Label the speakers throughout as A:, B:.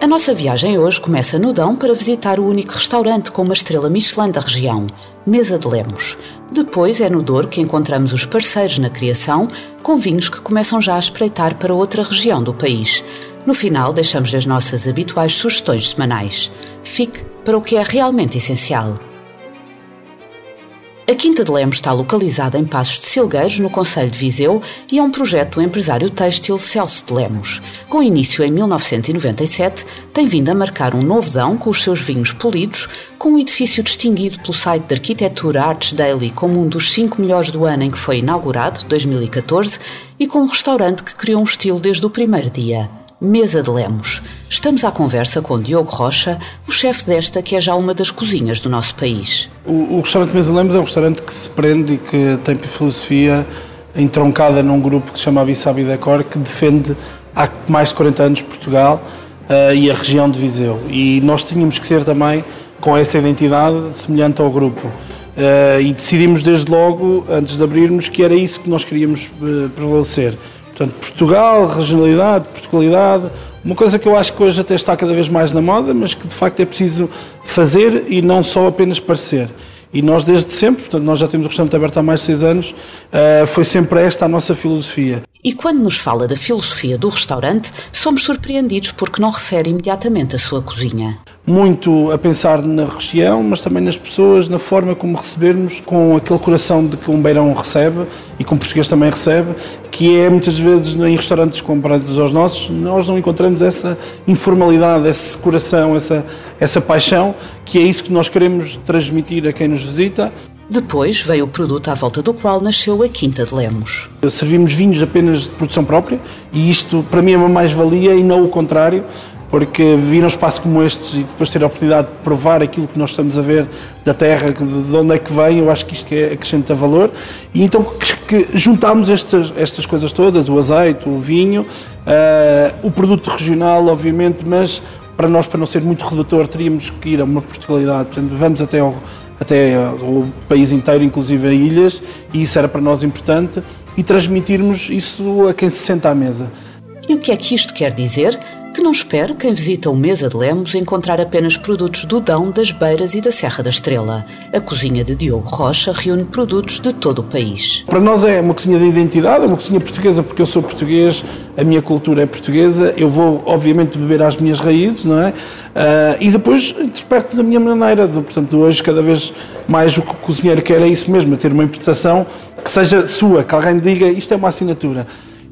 A: A nossa viagem hoje começa no Dão para visitar o único restaurante com uma estrela Michelin da região, Mesa de Lemos. Depois é no Douro que encontramos os parceiros na criação, com vinhos que começam já a espreitar para outra região do país. No final, deixamos as nossas habituais sugestões semanais. Fique para o que é realmente essencial. A Quinta de Lemos está localizada em Passos de Silgueiros, no Conselho de Viseu, e é um projeto do empresário têxtil Celso de Lemos. Com início em 1997, tem vindo a marcar um novo dão com os seus vinhos polidos, com um edifício distinguido pelo site de arquitetura Arts Daily como um dos cinco melhores do ano em que foi inaugurado, 2014, e com um restaurante que criou um estilo desde o primeiro dia. Mesa de Lemos. Estamos à conversa com Diogo Rocha, o chefe desta que é já uma das cozinhas do nosso país.
B: O, o restaurante Mesa de Lemos é um restaurante que se prende e que tem filosofia entroncada num grupo que se chama Abissabi Decor, que defende há mais de 40 anos Portugal uh, e a região de Viseu. E nós tínhamos que ser também com essa identidade semelhante ao grupo. Uh, e decidimos desde logo, antes de abrirmos, que era isso que nós queríamos uh, prevalecer. Portanto, Portugal, regionalidade, Portugalidade, uma coisa que eu acho que hoje até está cada vez mais na moda, mas que de facto é preciso fazer e não só apenas parecer. E nós desde sempre, portanto nós já temos o restaurante aberto há mais de seis anos, uh, foi sempre esta a nossa filosofia.
A: E quando nos fala da filosofia do restaurante, somos surpreendidos porque não refere imediatamente a sua cozinha.
B: Muito a pensar na região, mas também nas pessoas, na forma como recebermos, com aquele coração de que um beirão recebe e que um português também recebe, que é muitas vezes em restaurantes comparados aos nossos, nós não encontramos essa informalidade, esse coração, essa, essa paixão, que é isso que nós queremos transmitir a quem nos visita.
A: Depois veio o produto à volta do qual nasceu a Quinta de Lemos.
B: Servimos vinhos apenas de produção própria e isto para mim é uma mais-valia e não o contrário, porque vir um espaço como este e depois ter a oportunidade de provar aquilo que nós estamos a ver da terra, de onde é que vem, eu acho que isto é, acrescenta valor. E então que juntámos estas, estas coisas todas, o azeite, o vinho, uh, o produto regional, obviamente, mas para nós, para não ser muito redutor, teríamos que ir a uma Portugalidade. Portanto, vamos até ao, até o país inteiro, inclusive a ilhas, e isso era para nós importante, e transmitirmos isso a quem se senta à mesa.
A: E o que é que isto quer dizer? Que não espere quem visita o Mesa de Lemos encontrar apenas produtos do Dão, das Beiras e da Serra da Estrela. A cozinha de Diogo Rocha reúne produtos de todo o país.
B: Para nós é uma cozinha de identidade, é uma cozinha portuguesa porque eu sou português, a minha cultura é portuguesa, eu vou obviamente beber às minhas raízes, não é? Uh, e depois interpreto da minha maneira, de, portanto hoje cada vez mais o que o cozinheiro quer é isso mesmo, é ter uma interpretação que seja sua, que alguém diga isto é uma assinatura.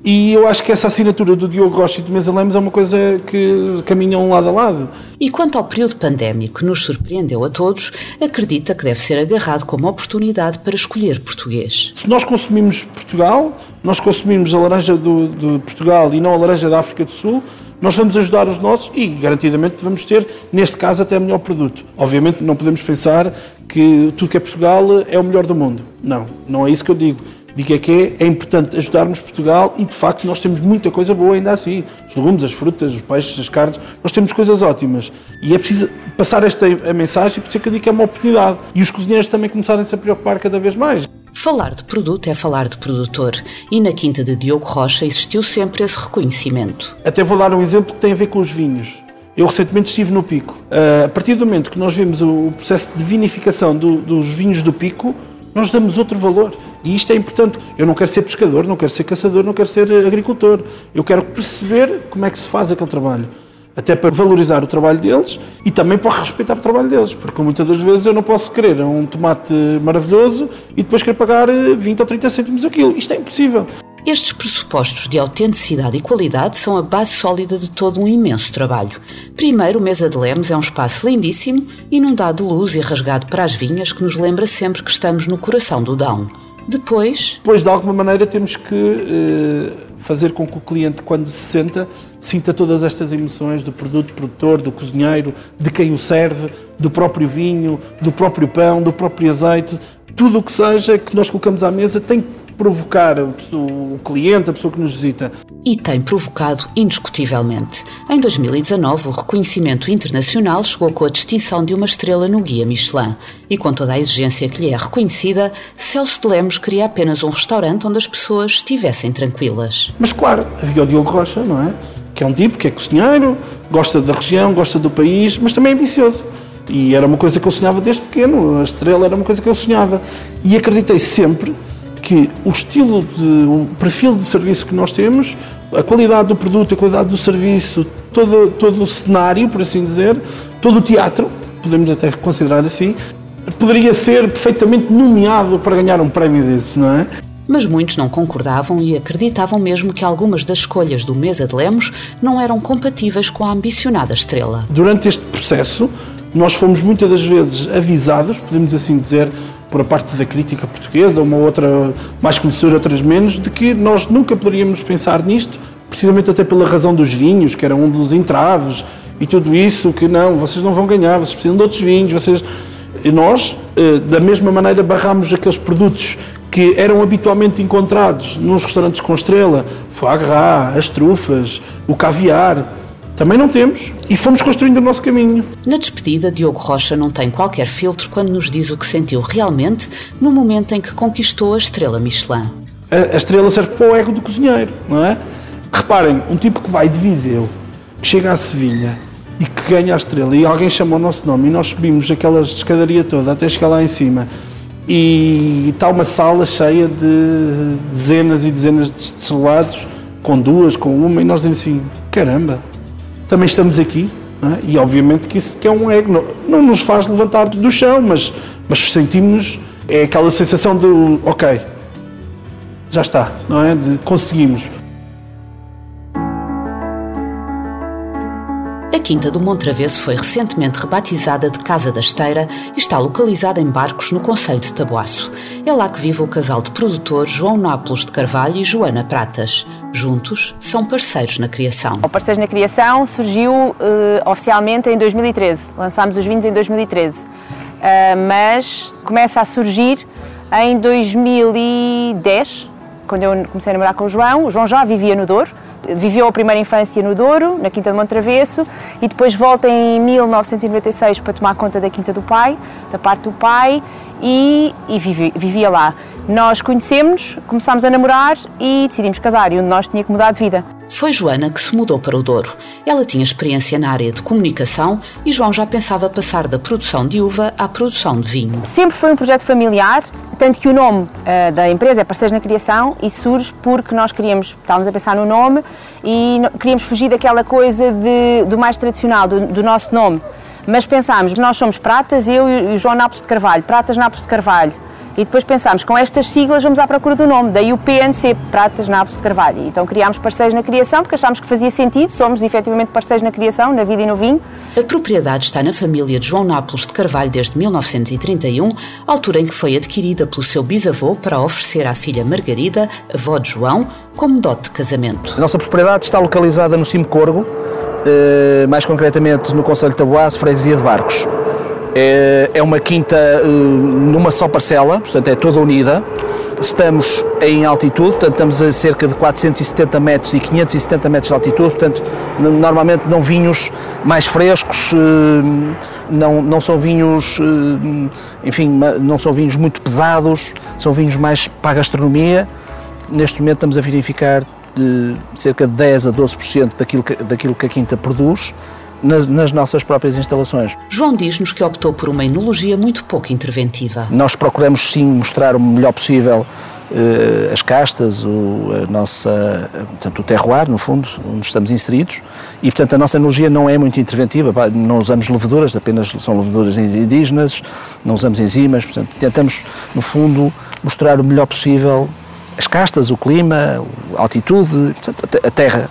B: E eu acho que essa assinatura do Diogo Rocha e do Mesa Lemos é uma coisa que caminham lado a lado.
A: E quanto ao período pandémico que nos surpreendeu a todos, acredita que deve ser agarrado como oportunidade para escolher português.
B: Se nós consumimos Portugal, nós consumimos a laranja do, de Portugal e não a laranja da África do Sul, nós vamos ajudar os nossos e garantidamente vamos ter, neste caso, até melhor produto. Obviamente não podemos pensar que tudo que é Portugal é o melhor do mundo. Não, não é isso que eu digo Digo é que é, é importante ajudarmos Portugal e, de facto, nós temos muita coisa boa ainda assim. Os legumes, as frutas, os peixes, as carnes, nós temos coisas ótimas. E é preciso passar esta a mensagem, por isso é que eu digo que é uma oportunidade. E os cozinheiros também começarem-se a preocupar cada vez mais.
A: Falar de produto é falar de produtor e na Quinta de Diogo Rocha existiu sempre esse reconhecimento.
B: Até vou dar um exemplo que tem a ver com os vinhos. Eu recentemente estive no Pico. Uh, a partir do momento que nós vimos o processo de vinificação do, dos vinhos do Pico, nós damos outro valor. E isto é importante. Eu não quero ser pescador, não quero ser caçador, não quero ser agricultor. Eu quero perceber como é que se faz aquele trabalho. Até para valorizar o trabalho deles e também para respeitar o trabalho deles. Porque muitas das vezes eu não posso querer um tomate maravilhoso e depois querer pagar 20 ou 30 cêntimos o quilo. Isto é impossível.
A: Estes pressupostos de autenticidade e qualidade são a base sólida de todo um imenso trabalho. Primeiro, o Mesa de Lemos é um espaço lindíssimo, inundado de luz e rasgado para as vinhas, que nos lembra sempre que estamos no coração do Dão. Depois.
B: Depois, de alguma maneira, temos que eh, fazer com que o cliente, quando se senta, sinta todas estas emoções do produto produtor, do cozinheiro, de quem o serve, do próprio vinho, do próprio pão, do próprio azeite, tudo o que seja que nós colocamos à mesa tem provocar o cliente, a pessoa que nos visita.
A: E tem provocado indiscutivelmente. Em 2019, o reconhecimento internacional chegou com a distinção de uma estrela no Guia Michelin. E com toda a exigência que lhe é reconhecida, Celso de Lemos queria apenas um restaurante onde as pessoas estivessem tranquilas.
B: Mas claro, havia o Diogo Rocha, não é? Que é um tipo que é cozinheiro, gosta da região, gosta do país, mas também é ambicioso. E era uma coisa que eu sonhava desde pequeno, a estrela era uma coisa que eu sonhava. E acreditei sempre que o estilo, de, o perfil de serviço que nós temos, a qualidade do produto, a qualidade do serviço, todo, todo o cenário, por assim dizer, todo o teatro, podemos até considerar assim, poderia ser perfeitamente nomeado para ganhar um prémio desses, não é?
A: Mas muitos não concordavam e acreditavam mesmo que algumas das escolhas do Mesa de Lemos não eram compatíveis com a ambicionada estrela.
B: Durante este processo, nós fomos muitas das vezes avisados, podemos assim dizer, por a parte da crítica portuguesa, uma outra mais conhecedora, outras menos, de que nós nunca poderíamos pensar nisto, precisamente até pela razão dos vinhos, que era um dos entraves e tudo isso, que não, vocês não vão ganhar, vocês precisam de outros vinhos, vocês... E nós, eh, da mesma maneira, barramos aqueles produtos que eram habitualmente encontrados nos restaurantes com estrela, foie gras, as trufas, o caviar, também não temos e fomos construindo o nosso caminho.
A: Na despedida, Diogo Rocha não tem qualquer filtro quando nos diz o que sentiu realmente no momento em que conquistou a estrela Michelin.
B: A, a estrela serve para o ego do cozinheiro, não é? Reparem, um tipo que vai de Viseu, que chega a Sevilha e que ganha a estrela e alguém chama o nosso nome e nós subimos aquela escadaria toda até chegar lá em cima e está uma sala cheia de dezenas e dezenas de estrelados, com duas, com uma, e nós dizemos assim, caramba, também estamos aqui. É? E obviamente que isso que é um ego, não, não nos faz levantar do chão, mas, mas sentimos, é aquela sensação de, ok, já está, não é? De, conseguimos.
A: A Quinta do Montravesso foi recentemente rebatizada de Casa da Esteira e está localizada em Barcos, no Conselho de Taboaço. É lá que vive o casal de produtores João Nápoles de Carvalho e Joana Pratas. Juntos, são parceiros na criação.
C: O Parceiros na Criação surgiu uh, oficialmente em 2013. Lançámos os vinhos em 2013. Uh, eh, mas começa a surgir em 2010, quando eu comecei a namorar com o João. O João já vivia no Douro viveu a primeira infância no Douro, na Quinta de Montravesso, e depois volta em 1996 para tomar conta da Quinta do pai, da parte do pai, e, e vivia, vivia lá. Nós conhecemos, começámos a namorar e decidimos casar, e um de nós tinha que mudar de vida.
A: Foi Joana que se mudou para o Douro. Ela tinha experiência na área de comunicação e João já pensava passar da produção de uva à produção de vinho.
C: Sempre foi um projeto familiar, tanto que o nome uh, da empresa é Parceiros na Criação e surge porque nós queríamos, estávamos a pensar no nome e queríamos fugir daquela coisa de, do mais tradicional, do, do nosso nome. Mas pensámos, nós somos Pratas, eu e o João Nápoles de Carvalho, Pratas Nápoles de Carvalho e depois pensámos, com estas siglas vamos à procura do nome, daí o PNC, Pratas Nápoles de Carvalho. Então criámos parceiros na criação, porque achámos que fazia sentido, somos efetivamente parceiros na criação, na vida e no vinho.
A: A propriedade está na família de João Nápoles de Carvalho desde 1931, altura em que foi adquirida pelo seu bisavô para oferecer à filha Margarida, avó de João, como dote de casamento.
D: A nossa propriedade está localizada no Cimo Corgo, eh, mais concretamente no Conselho de Taboaço, Freguesia de Barcos. É, é uma quinta eh, numa só parcela, portanto é toda unida. Estamos em altitude, portanto estamos a cerca de 470 metros e 570 metros de altitude, portanto normalmente não vinhos mais frescos, eh, não, não são vinhos, enfim, não são vinhos muito pesados, são vinhos mais para a gastronomia. Neste momento estamos a verificar de cerca de 10 a 12% daquilo que, daquilo que a quinta produz nas, nas, nossas próprias instalações.
A: João diz-nos que optou por uma enologia muito pouco interventiva.
D: Nós procuramos sim mostrar o melhor possível uh, as castas, o, a nossa, portanto, o terroir, no fundo, onde estamos inseridos, e portanto a nossa enologia não é muito interventiva, não usamos leveduras, apenas são leveduras indígenas, não usamos enzimas, portanto tentamos, no fundo, mostrar o melhor possível as castas, o clima, a altitude, portanto, a terra,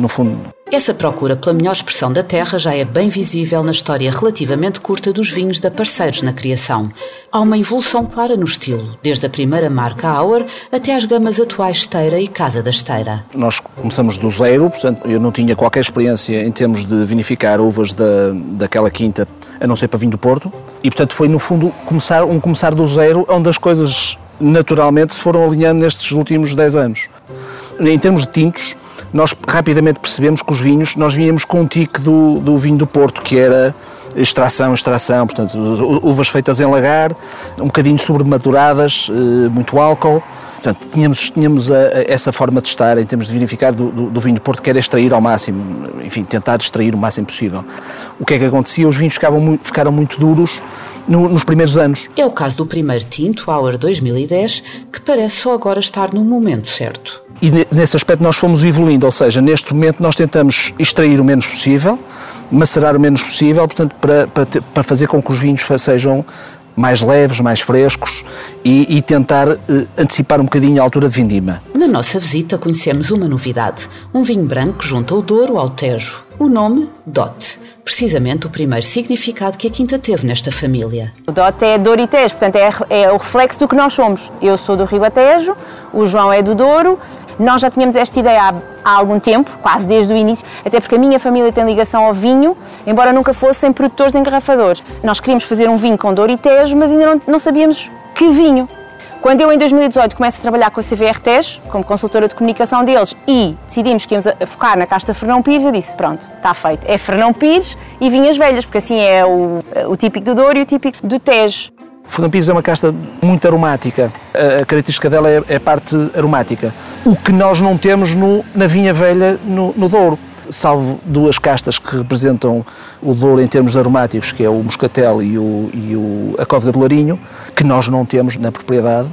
D: no fundo.
A: Essa procura pela melhor expressão da terra já é bem visível na história relativamente curta dos vinhos da Parceiros na criação. Há uma evolução clara no estilo, desde a primeira marca Auer até às gamas atuais Esteira e Casa da Esteira.
D: Nós começamos do zero, portanto eu não tinha qualquer experiência em termos de vinificar uvas da, daquela quinta, a não ser para vinho do Porto, e portanto foi no fundo começar, um começar do zero, onde as coisas naturalmente se foram alinhando nestes últimos 10 anos. Em termos de tintos, nós rapidamente percebemos que os vinhos, nós vínhamos com um tique do, do vinho do Porto, que era extração, extração, portanto, uvas feitas em lagar, um bocadinho sobrematuradas, eh, muito álcool. Portanto, tínhamos, tínhamos a, a, essa forma de estar em termos de vinificar do, do, do, vinho do Porto, que era extrair ao máximo, enfim, tentar extrair o máximo possível. O que é que acontecia? Os vinhos ficavam muito, ficaram muito duros no, nos primeiros anos.
A: É o caso do primeiro tinto, Auer 2010, que parece só agora estar no momento certo.
D: E nesse aspecto nós fomos evoluindo, ou seja, neste momento nós tentamos extrair o menos possível, macerar o menos possível, portanto, para, para, para fazer com que os vinhos sejam mais leves, mais frescos e, e tentar eh, antecipar um bocadinho a altura de vindima.
A: Na nossa visita conhecemos uma novidade, um vinho branco junto ao Douro ao Tejo. O nome, Dot precisamente o primeiro significado que a Quinta teve nesta família.
C: O Dot é Douro e Tejo, portanto é, é, o reflexo do que nós somos. Eu sou do Ribatejo, o João é do Douro nós já tínhamos esta ideia há, há, algum tempo, quase desde o início, até porque a minha família tem ligação ao vinho, embora nunca fossem produtores engarrafadores. Nós queríamos fazer um vinho com dor e tejo, mas ainda não, não sabíamos que vinho. Quando eu, em 2018, começo a trabalhar com a CVR Tejo, como consultora de comunicação deles, e decidimos que íamos focar na casta Fernão Pires, eu disse, pronto, está feito. É Fernão Pires e vinhas velhas, porque assim é o, o típico do Douro e o típico do Tejo.
D: Pires é uma casta muito aromática. A característica dela é, é a parte aromática. O que nós não temos no, na vinha velha no, no Douro. Salvo duas castas que representam o Douro em termos aromáticos, que é o Moscatel e, o, e o, a Códega do Larinho, que nós não temos na propriedade.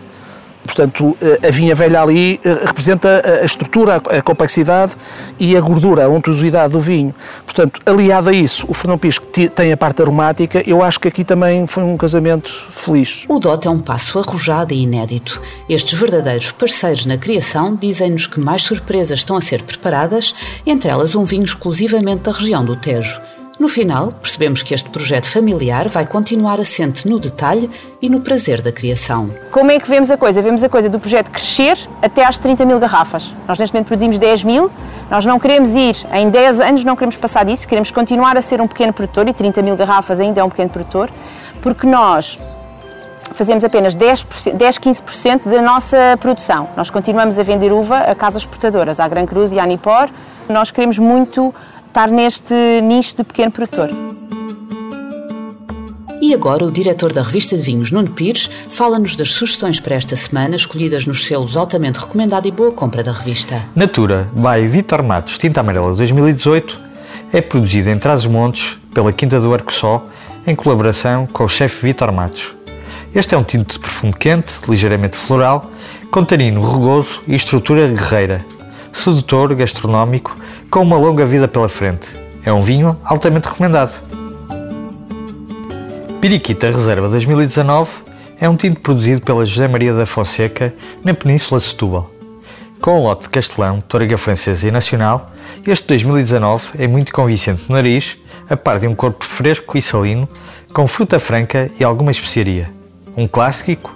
D: Portanto, a vinha velha ali eh, representa a estrutura, a complexidade e a gordura, a untuosidade do vinho. Portanto, aliado a isso, o Fernão que tem a parte aromática, eu acho que aqui também foi um casamento feliz.
A: O dote é um passo arrojado e inédito. Estes verdadeiros parceiros na criação dizem-nos que mais surpresas estão a ser preparadas, entre elas um vinho exclusivamente da região do Tejo. No final, percebemos que este projeto familiar vai continuar assente no detalhe e no prazer da criação.
C: Como é que vemos a coisa? Vemos a coisa do projeto crescer até às 30 mil garrafas. Nós neste momento produzimos 10 mil, nós não queremos ir, em 10 anos não queremos passar disso, queremos continuar a ser um pequeno produtor e 30 mil garrafas ainda é um pequeno produtor, porque nós fazemos apenas 10, 10 15% da nossa produção. Nós continuamos a vender uva a casas exportadoras, à Gran Cruz e à Nipor. Nós queremos muito estar neste nicho de pequeno produtor.
A: E agora o diretor da revista de vinhos, Nuno Pires, fala-nos das sugestões para esta semana escolhidas nos selos altamente recomendado e boa compra da revista.
E: Natura by Vitor Matos Tinta Amarela 2018 é produzida em Trás-os-Montes pela Quinta do Arco Só em colaboração com o chefe Vitor Matos. Este é um tinto de perfume quente, ligeiramente floral, com tanino rugoso e estrutura guerreira, sedutor, gastronómico com uma longa vida pela frente. É um vinho altamente recomendado. Piriquita Reserva 2019 é um tinto produzido pela José Maria da Fonseca na Península de Setúbal. Com um lote de Castelão, Toriga Francesa e Nacional, este 2019 é muito convincente no nariz, a par de um corpo fresco e salino, com fruta franca e alguma especiaria. Um clássico